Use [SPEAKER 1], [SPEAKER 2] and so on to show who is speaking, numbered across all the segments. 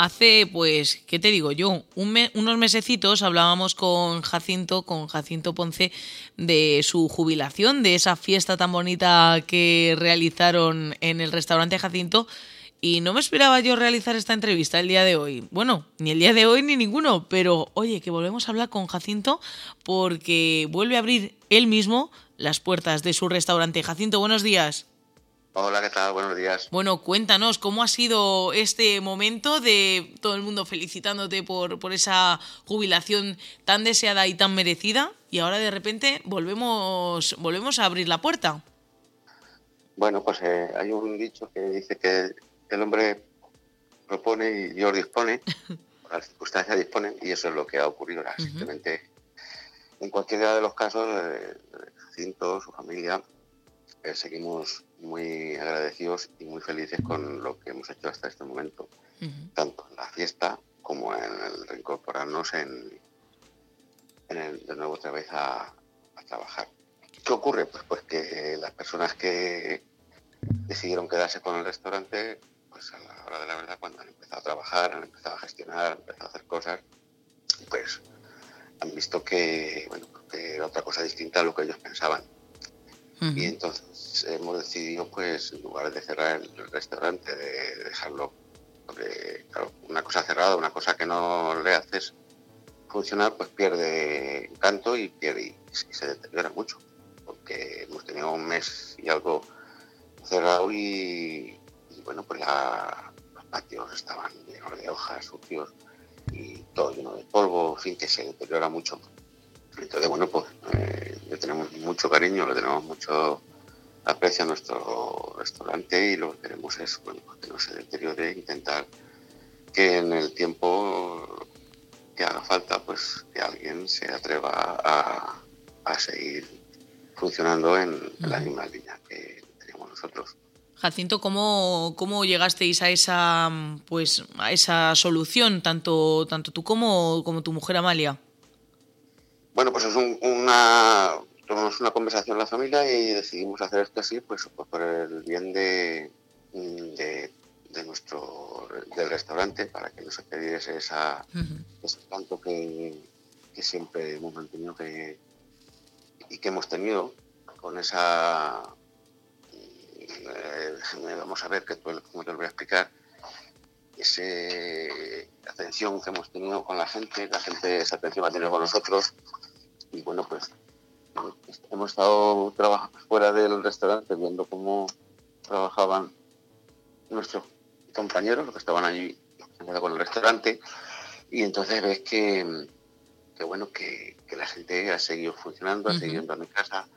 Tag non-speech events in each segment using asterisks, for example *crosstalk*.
[SPEAKER 1] hace, pues, ¿qué te digo yo? unos mesecitos hablábamos con Jacinto, con Jacinto Ponce, de su jubilación, de esa fiesta tan bonita que realizaron en el restaurante Jacinto. Y no me esperaba yo realizar esta entrevista el día de hoy. Bueno, ni el día de hoy ni ninguno, pero oye, que volvemos a hablar con Jacinto porque vuelve a abrir él mismo las puertas de su restaurante. Jacinto, buenos días.
[SPEAKER 2] Hola, ¿qué tal? Buenos días.
[SPEAKER 1] Bueno, cuéntanos cómo ha sido este momento de todo el mundo felicitándote por, por esa jubilación tan deseada y tan merecida y ahora de repente volvemos, volvemos a abrir la puerta.
[SPEAKER 2] Bueno, pues eh, hay un dicho que dice que el hombre propone y Dios dispone, *laughs* las circunstancias disponen y eso es lo que ha ocurrido. ahora. Simplemente, en cualquiera de los casos, eh, Jacinto, su familia, eh, seguimos muy agradecidos y muy felices con lo que hemos hecho hasta este momento, tanto en la fiesta como en el reincorporarnos en, en el, de nuevo otra vez a, a trabajar. ¿Qué ocurre? Pues, pues que las personas que decidieron quedarse con el restaurante pues a la hora de la verdad, cuando han empezado a trabajar, han empezado a gestionar, han empezado a hacer cosas, pues han visto que, bueno, que era otra cosa distinta a lo que ellos pensaban. Y entonces hemos decidido, pues, en lugar de cerrar el restaurante, de dejarlo, una cosa cerrada, una cosa que no le haces funcionar, pues pierde encanto y, pierde, y se deteriora mucho. Porque hemos tenido un mes y algo cerrado y, bueno, pues los patios estaban llenos de hojas, sucios y todo lleno de polvo, en fin, que se deteriora mucho. Entonces, bueno, pues eh, le tenemos mucho cariño, le tenemos mucho aprecio a nuestro restaurante y lo que queremos es bueno, pues que no se deteriore, intentar que en el tiempo que haga falta, pues que alguien se atreva a, seguir funcionando en, en la misma línea que tenemos nosotros.
[SPEAKER 1] Jacinto, ¿cómo, ¿cómo, llegasteis a esa, pues, a esa solución, tanto, tanto tú como, como tu mujer Amalia?
[SPEAKER 2] Bueno, pues es una, tomamos una conversación en la familia y decidimos hacer esto así, pues, pues por el bien de, de, nuestro del restaurante, para que no se perdiese esa, ese canto que, que, siempre hemos mantenido que, y que hemos tenido con esa eh, vamos a ver, que como te lo voy a explicar, esa atención que hemos tenido con la gente, la gente esa atención ha tenido con nosotros. Y bueno, pues hemos estado trabajando fuera del restaurante viendo cómo trabajaban nuestros compañeros, los que estaban allí con el restaurante, y entonces ves que, que bueno, que, la gente ha seguido funcionando, ha seguido en mi casa,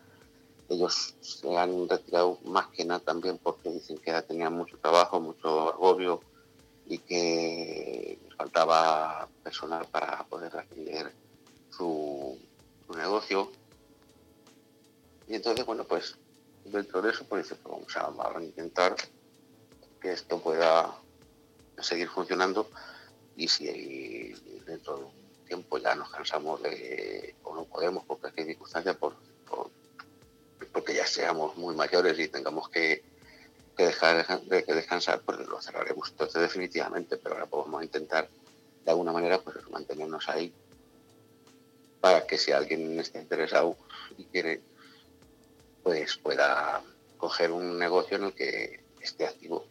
[SPEAKER 2] ellos se han retirado más que nada también porque dicen que tenían mucho trabajo, mucho agobio y que faltaba personal para poder atender su, negocio. Y entonces, bueno, pues dentro de eso, pues, pues vamos, a, vamos a intentar que esto pueda seguir funcionando y si dentro de un tiempo ya nos cansamos de, o no podemos porque hay circunstancias, por, por porque ya seamos muy mayores y tengamos que, dejar de que descansar, pues lo cerraremos entonces definitivamente, pero ahora podemos intentar de alguna manera pues mantenernos ahí para que si alguien está interesado y quiere, pues pueda coger un negocio en el que esté activo.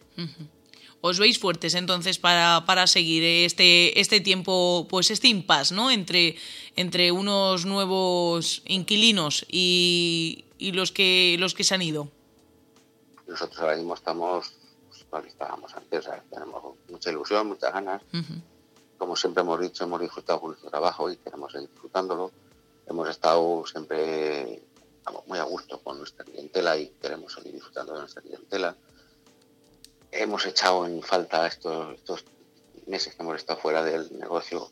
[SPEAKER 1] Os veis fuertes entonces para, para seguir este, este tiempo, pues este impasse, ¿no? Entre, entre unos nuevos inquilinos y, y los que los que se han ido?
[SPEAKER 2] Nosotros ahora mismo estamos, pues, estábamos antes, tenemos mucha ilusión, muchas ganas. Como siempre hemos dicho, hemos disfrutado con nuestro trabajo y queremos seguir disfrutándolo. Hemos estado siempre muy a gusto con nuestra clientela y queremos seguir disfrutando de nuestra clientela. Hemos echado en falta estos, estos meses que hemos estado fuera del negocio,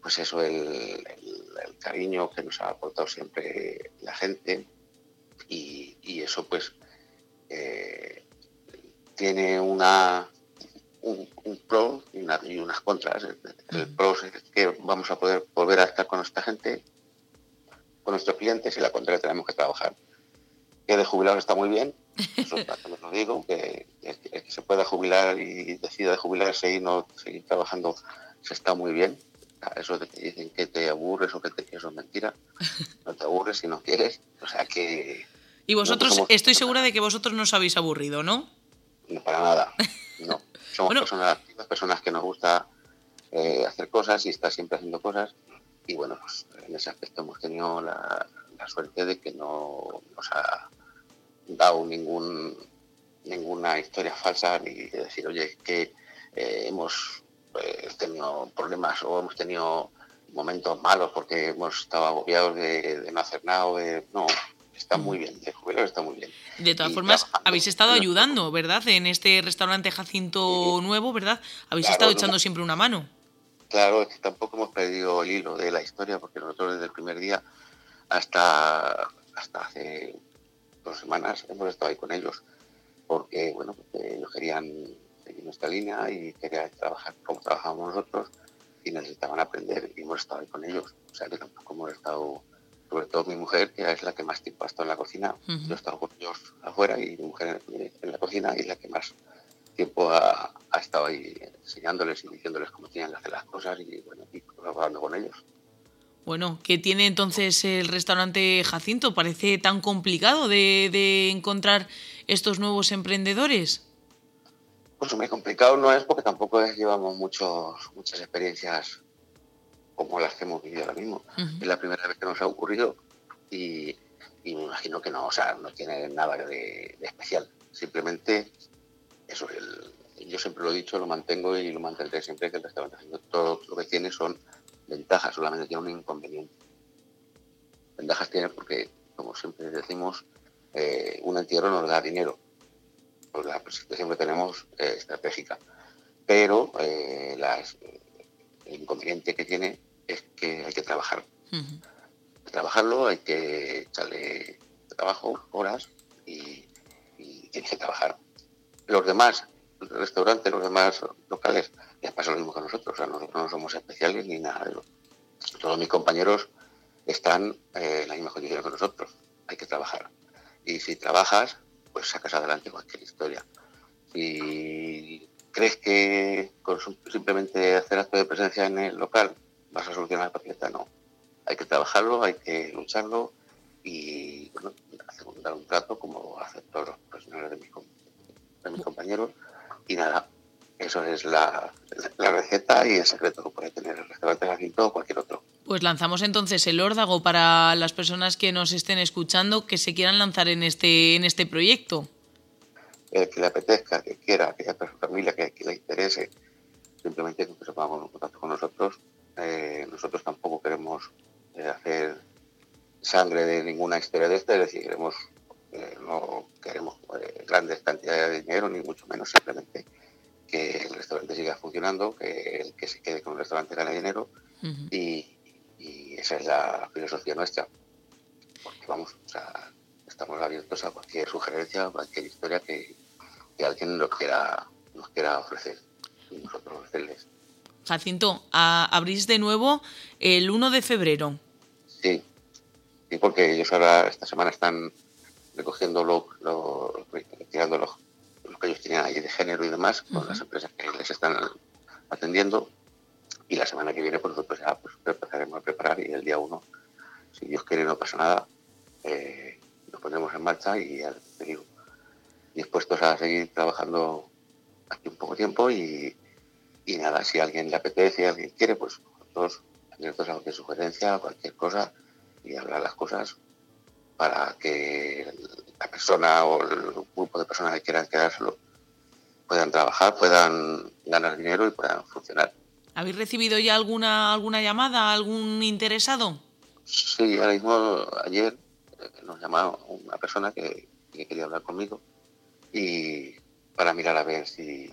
[SPEAKER 2] pues eso, el cariño que nos ha aportado siempre la gente, y, eso pues eh, tiene una un, pro y, unas contras. El, pro es que vamos a poder volver a estar con nuestra gente, con nuestros clientes y la contra tenemos que trabajar. que de jubilado está muy bien, eso *laughs* también lo digo, que, que, se pueda jubilar y decida de jubilarse y no seguir trabajando, se está muy bien. Eso de que dicen que te aburres o que te, eso es mentira. *laughs* No te aburres si no quieres. O sea que...
[SPEAKER 1] Y vosotros, estoy segura de que vosotros no os habéis aburrido, ¿no?
[SPEAKER 2] No, para nada. No. *laughs* Somos personas activas, personas que nos gusta eh, hacer cosas y estar siempre haciendo cosas. Y bueno, pues en ese aspecto hemos tenido la, suerte de que no nos ha dado ningún ninguna historia falsa ni de decir, oye, que eh, hemos eh, tenido problemas o hemos tenido momentos malos porque hemos estado agobiados de, no hacer nada de... No, está muy bien, de jubilar está muy bien.
[SPEAKER 1] De todas formas, habéis estado ayudando, ¿verdad? En este restaurante Jacinto Nuevo, ¿verdad? Habéis estado echando siempre una mano.
[SPEAKER 2] Claro, es que tampoco hemos perdido el hilo de la historia, porque nosotros desde el primer día hasta, hasta hace dos semanas hemos estado ahí con ellos, porque bueno, ellos querían seguir nuestra línea y querían trabajar como trabajábamos nosotros y necesitaban aprender y hemos estado ahí con ellos. O sea que tampoco hemos estado, sobre todo mi mujer, que es la que más tiempo ha estado en la cocina. Yo he estado con ellos afuera y mi mujer en la cocina y es la que más tiempo ha, estado ahí enseñándoles y diciéndoles cómo tienen que hacer las cosas y bueno, y trabajando con ellos.
[SPEAKER 1] Bueno, ¿qué tiene entonces el restaurante Jacinto? ¿Parece tan complicado de, encontrar estos nuevos emprendedores?
[SPEAKER 2] Pues muy complicado no es porque tampoco llevamos muchos, muchas experiencias como las que hemos vivido ahora mismo. Es la primera vez que nos ha ocurrido y, me imagino que no, o sea, no tiene nada de especial. Simplemente eso, el, yo siempre lo he dicho, lo mantengo y lo mantendré siempre que el restaurante haciendo todo lo que tiene son ventajas, solamente tiene un inconveniente. Ventajas tiene porque, como siempre decimos, eh, un entierro nos da dinero, por la presentación que tenemos eh, estratégica. Pero eh, el inconveniente que tiene es que hay que trabajar. Trabajarlo, hay que echarle trabajo, horas y, y tienes que trabajar los demás restaurantes, los demás locales, les pasa lo mismo que nosotros. O sea, nosotros no somos especiales ni nada de eso. Todos mis compañeros están eh, en la misma condición que nosotros. Hay que trabajar. Y si trabajas, pues sacas adelante cualquier historia. Si crees que con simplemente hacer acto de presencia en el local vas a solucionar la papeleta, no. Hay que trabajarlo, hay que lucharlo y bueno, hacer dar un trato como hacen todos los profesionales de mis de mis compañeros. Y nada, eso es la, receta y el secreto que puede tener el restaurante Jacinto o cualquier otro.
[SPEAKER 1] Pues lanzamos entonces el órdago para las personas que nos estén escuchando que se quieran lanzar en este, en este proyecto.
[SPEAKER 2] Que le apetezca, que quiera, que haya su familia, que, le interese, simplemente que se ponga en contacto con nosotros. Eh, nosotros tampoco queremos eh, hacer sangre de ninguna historia de esta, es decir, queremos eh, no queremos eh, grandes cantidades de dinero, ni mucho menos, simplemente que el restaurante siga funcionando, que el que se quede con el restaurante gane dinero y, esa es la filosofía nuestra. Porque vamos, o sea, estamos abiertos a cualquier sugerencia, a cualquier historia que, alguien nos quiera, nos quiera ofrecer y nosotros ofrecerles.
[SPEAKER 1] Jacinto, abrís de nuevo el 1 de febrero.
[SPEAKER 2] Sí, sí, porque ellos ahora esta semana están recogiendo lo, lo, retirando lo, que ellos tienen ahí de género y demás con las empresas que les están atendiendo. Y la semana que viene, pues nosotros ya pues, empezaremos a preparar y el día uno, si Dios quiere, no pasa nada, eh, nos pondremos en marcha y ya digo, dispuestos a seguir trabajando aquí un poco tiempo y, y nada, si a alguien le apetece, alguien quiere, pues nosotros abiertos a cualquier sugerencia, cualquier cosa y hablar las cosas para que la persona o el grupo de personas que quieran quedárselo puedan trabajar, puedan ganar dinero y puedan funcionar.
[SPEAKER 1] ¿Habéis recibido ya alguna alguna llamada, algún interesado?
[SPEAKER 2] Sí, ahora mismo ayer eh, nos llamó una persona que, quería hablar conmigo y para mirar a ver si,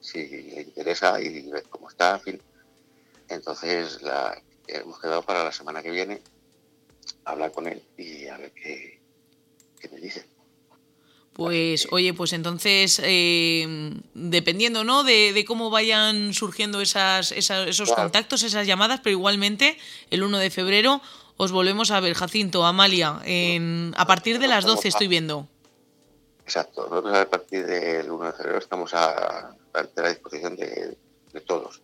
[SPEAKER 2] si le interesa y ver cómo está, en fin. Entonces la, hemos quedado para la semana que viene hablar con él y a ver qué, me dice.
[SPEAKER 1] Pues, oye, pues entonces, eh, dependiendo, ¿no? De, cómo vayan surgiendo esas, esos contactos, esas llamadas, pero igualmente, el 1 de febrero os volvemos a ver, Jacinto, Amalia, en, a partir de las 12 estoy viendo.
[SPEAKER 2] Exacto, nosotros a partir del 1 de febrero estamos a, la disposición de, todos,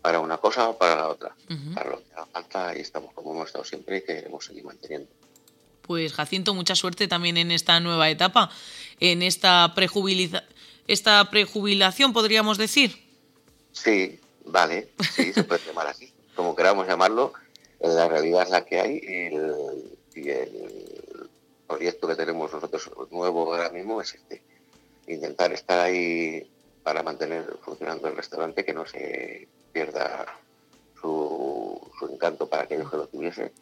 [SPEAKER 2] para una cosa o para la otra, para lo que haga falta y estamos como hemos estado siempre y queremos seguir manteniendo.
[SPEAKER 1] Pues Jacinto, mucha suerte también en esta nueva etapa, en esta, esta prejubilación, podríamos decir.
[SPEAKER 2] Sí, vale, sí, se puede llamar así, como queramos llamarlo, la realidad es la que hay y el, proyecto que tenemos nosotros nuevo ahora mismo es este, intentar estar ahí para mantener funcionando el restaurante, que no se pierda su, encanto para aquellos que lo tuviesen.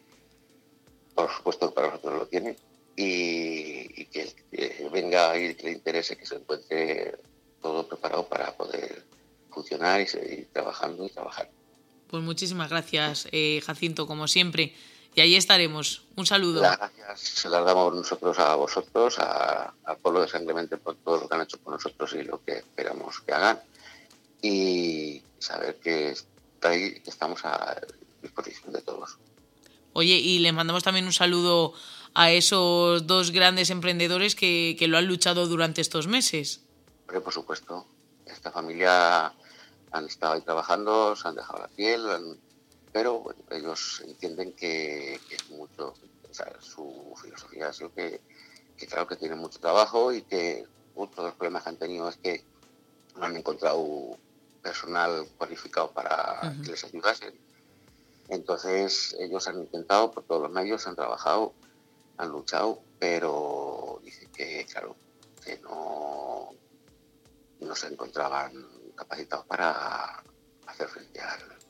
[SPEAKER 2] Por supuesto que para nosotros lo tiene. Y, que, venga y que le interese que se encuentre todo preparado para poder funcionar y seguir trabajando y trabajar.
[SPEAKER 1] Pues muchísimas gracias, eh, Jacinto, como siempre. Y ahí estaremos. Un saludo.
[SPEAKER 2] Las gracias se las damos nosotros a vosotros, al pueblo de San Clemente por todo lo que han hecho con nosotros y lo que esperamos que hagan. Y saber que ahí estamos a disposición de todos.
[SPEAKER 1] Oye, y le mandamos también un saludo a esos dos grandes emprendedores que, que lo han luchado durante estos meses.
[SPEAKER 2] por supuesto. Esta familia han estado ahí trabajando, se han dejado la piel, pero ellos entienden que, es mucho, su filosofía es lo que, claro que tienen mucho trabajo y que otro de los problemas que han tenido es que no han encontrado personal cualificado para que les ayudasen. Entonces ellos han intentado por todos los medios, han trabajado, han luchado, pero dicen que, claro, que no, no se encontraban capacitados para hacer frente al,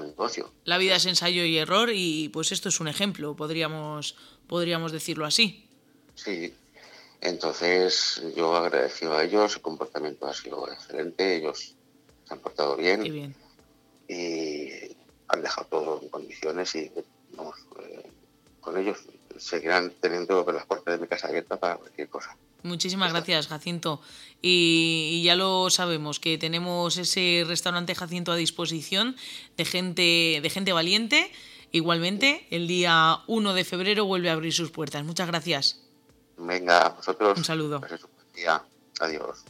[SPEAKER 2] negocio.
[SPEAKER 1] La vida es ensayo y error y pues esto es un ejemplo, podríamos, podríamos decirlo así.
[SPEAKER 2] Sí, entonces yo agradecido a ellos, su comportamiento ha sido excelente, ellos se han portado bien,
[SPEAKER 1] bien.
[SPEAKER 2] y han dejado todo en condiciones y vamos, eh, con ellos seguirán teniendo las puertas de mi casa abiertas para cualquier cosa.
[SPEAKER 1] Muchísimas gracias, Jacinto. Y, ya lo sabemos, que tenemos ese restaurante Jacinto a disposición de gente, de gente valiente. Igualmente, el día 1 de febrero vuelve a abrir sus puertas. Muchas gracias.
[SPEAKER 2] Venga, vosotros.
[SPEAKER 1] Un saludo.
[SPEAKER 2] Adiós.